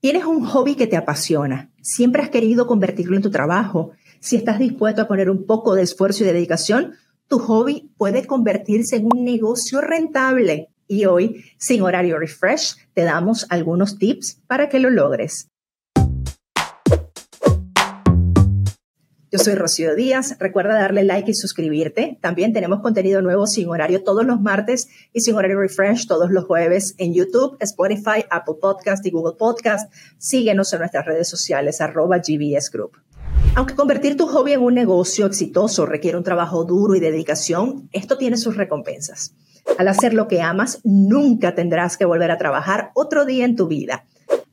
Tienes un hobby que te apasiona. Siempre has querido convertirlo en tu trabajo. Si estás dispuesto a poner un poco de esfuerzo y dedicación, tu hobby puede convertirse en un negocio rentable. Y hoy, sin horario refresh, te damos algunos tips para que lo logres. Yo soy Rocío Díaz. Recuerda darle like y suscribirte. También tenemos contenido nuevo sin horario todos los martes y sin horario refresh todos los jueves en YouTube, Spotify, Apple Podcast y Google Podcast. Síguenos en nuestras redes sociales, arroba GBS Group. Aunque convertir tu hobby en un negocio exitoso requiere un trabajo duro y dedicación, esto tiene sus recompensas. Al hacer lo que amas, nunca tendrás que volver a trabajar otro día en tu vida.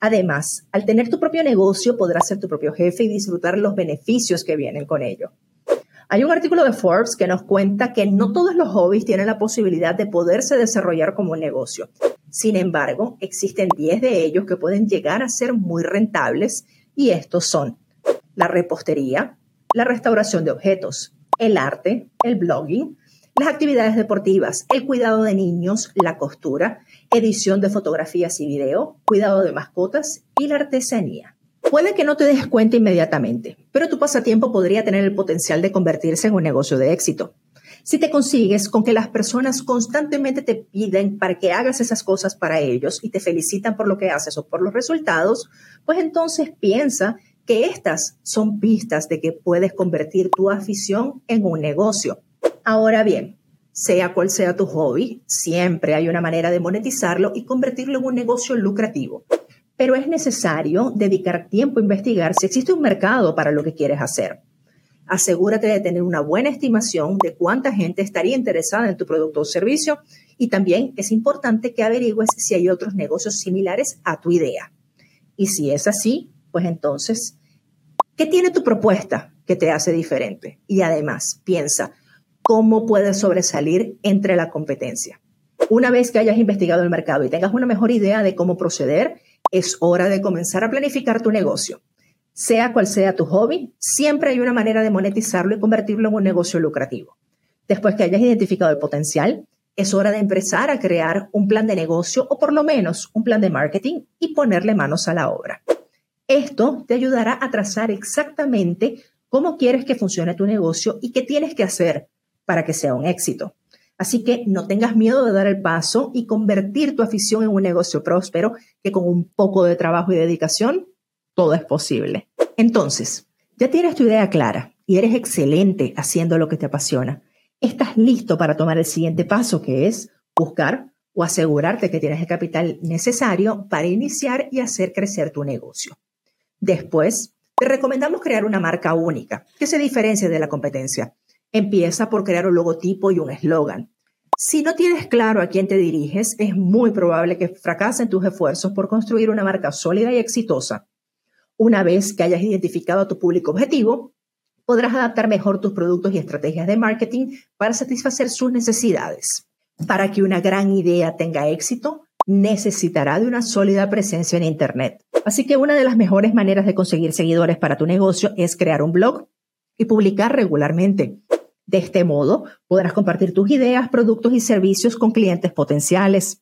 Además, al tener tu propio negocio, podrás ser tu propio jefe y disfrutar los beneficios que vienen con ello. Hay un artículo de Forbes que nos cuenta que no todos los hobbies tienen la posibilidad de poderse desarrollar como un negocio. Sin embargo, existen 10 de ellos que pueden llegar a ser muy rentables y estos son la repostería, la restauración de objetos, el arte, el blogging, las actividades deportivas, el cuidado de niños, la costura, edición de fotografías y video, cuidado de mascotas y la artesanía. Puede que no te des cuenta inmediatamente, pero tu pasatiempo podría tener el potencial de convertirse en un negocio de éxito. Si te consigues con que las personas constantemente te piden para que hagas esas cosas para ellos y te felicitan por lo que haces o por los resultados, pues entonces piensa que estas son pistas de que puedes convertir tu afición en un negocio. Ahora bien, sea cual sea tu hobby, siempre hay una manera de monetizarlo y convertirlo en un negocio lucrativo. Pero es necesario dedicar tiempo a investigar si existe un mercado para lo que quieres hacer. Asegúrate de tener una buena estimación de cuánta gente estaría interesada en tu producto o servicio y también es importante que averigües si hay otros negocios similares a tu idea. Y si es así, pues entonces, ¿qué tiene tu propuesta que te hace diferente? Y además, piensa, cómo puedes sobresalir entre la competencia. Una vez que hayas investigado el mercado y tengas una mejor idea de cómo proceder, es hora de comenzar a planificar tu negocio. Sea cual sea tu hobby, siempre hay una manera de monetizarlo y convertirlo en un negocio lucrativo. Después que hayas identificado el potencial, es hora de empezar a crear un plan de negocio o por lo menos un plan de marketing y ponerle manos a la obra. Esto te ayudará a trazar exactamente cómo quieres que funcione tu negocio y qué tienes que hacer para que sea un éxito. Así que no tengas miedo de dar el paso y convertir tu afición en un negocio próspero que con un poco de trabajo y dedicación todo es posible. Entonces, ya tienes tu idea clara y eres excelente haciendo lo que te apasiona. Estás listo para tomar el siguiente paso que es buscar o asegurarte que tienes el capital necesario para iniciar y hacer crecer tu negocio. Después, te recomendamos crear una marca única que se diferencie de la competencia Empieza por crear un logotipo y un eslogan. Si no tienes claro a quién te diriges, es muy probable que fracasen tus esfuerzos por construir una marca sólida y exitosa. Una vez que hayas identificado a tu público objetivo, podrás adaptar mejor tus productos y estrategias de marketing para satisfacer sus necesidades. Para que una gran idea tenga éxito, necesitará de una sólida presencia en Internet. Así que una de las mejores maneras de conseguir seguidores para tu negocio es crear un blog y publicar regularmente. De este modo, podrás compartir tus ideas, productos y servicios con clientes potenciales.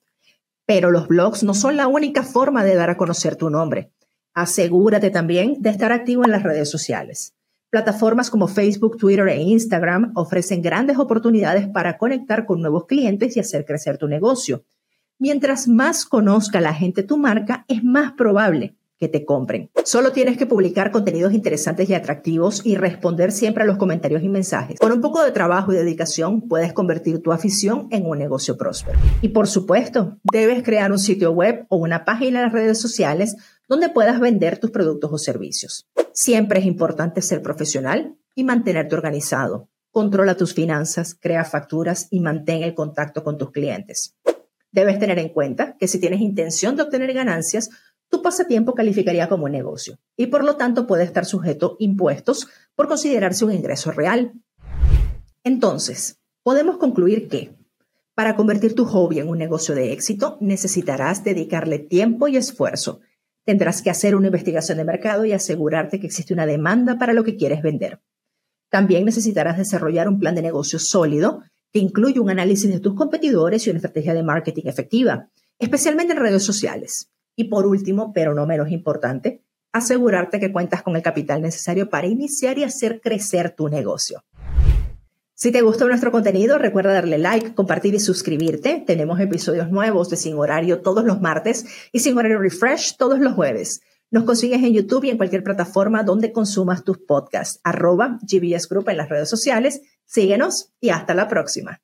Pero los blogs no son la única forma de dar a conocer tu nombre. Asegúrate también de estar activo en las redes sociales. Plataformas como Facebook, Twitter e Instagram ofrecen grandes oportunidades para conectar con nuevos clientes y hacer crecer tu negocio. Mientras más conozca la gente tu marca, es más probable que te compren. Solo tienes que publicar contenidos interesantes y atractivos y responder siempre a los comentarios y mensajes. Con un poco de trabajo y dedicación puedes convertir tu afición en un negocio próspero. Y por supuesto, debes crear un sitio web o una página en las redes sociales donde puedas vender tus productos o servicios. Siempre es importante ser profesional y mantenerte organizado. Controla tus finanzas, crea facturas y mantén el contacto con tus clientes. Debes tener en cuenta que si tienes intención de obtener ganancias, tu pasatiempo calificaría como negocio y por lo tanto puede estar sujeto a impuestos por considerarse un ingreso real. Entonces, podemos concluir que para convertir tu hobby en un negocio de éxito necesitarás dedicarle tiempo y esfuerzo. Tendrás que hacer una investigación de mercado y asegurarte que existe una demanda para lo que quieres vender. También necesitarás desarrollar un plan de negocio sólido que incluye un análisis de tus competidores y una estrategia de marketing efectiva, especialmente en redes sociales. Y por último, pero no menos importante, asegurarte que cuentas con el capital necesario para iniciar y hacer crecer tu negocio. Si te gustó nuestro contenido, recuerda darle like, compartir y suscribirte. Tenemos episodios nuevos de Sin Horario todos los martes y Sin Horario Refresh todos los jueves. Nos consigues en YouTube y en cualquier plataforma donde consumas tus podcasts. Arroba GBS Group en las redes sociales. Síguenos y hasta la próxima.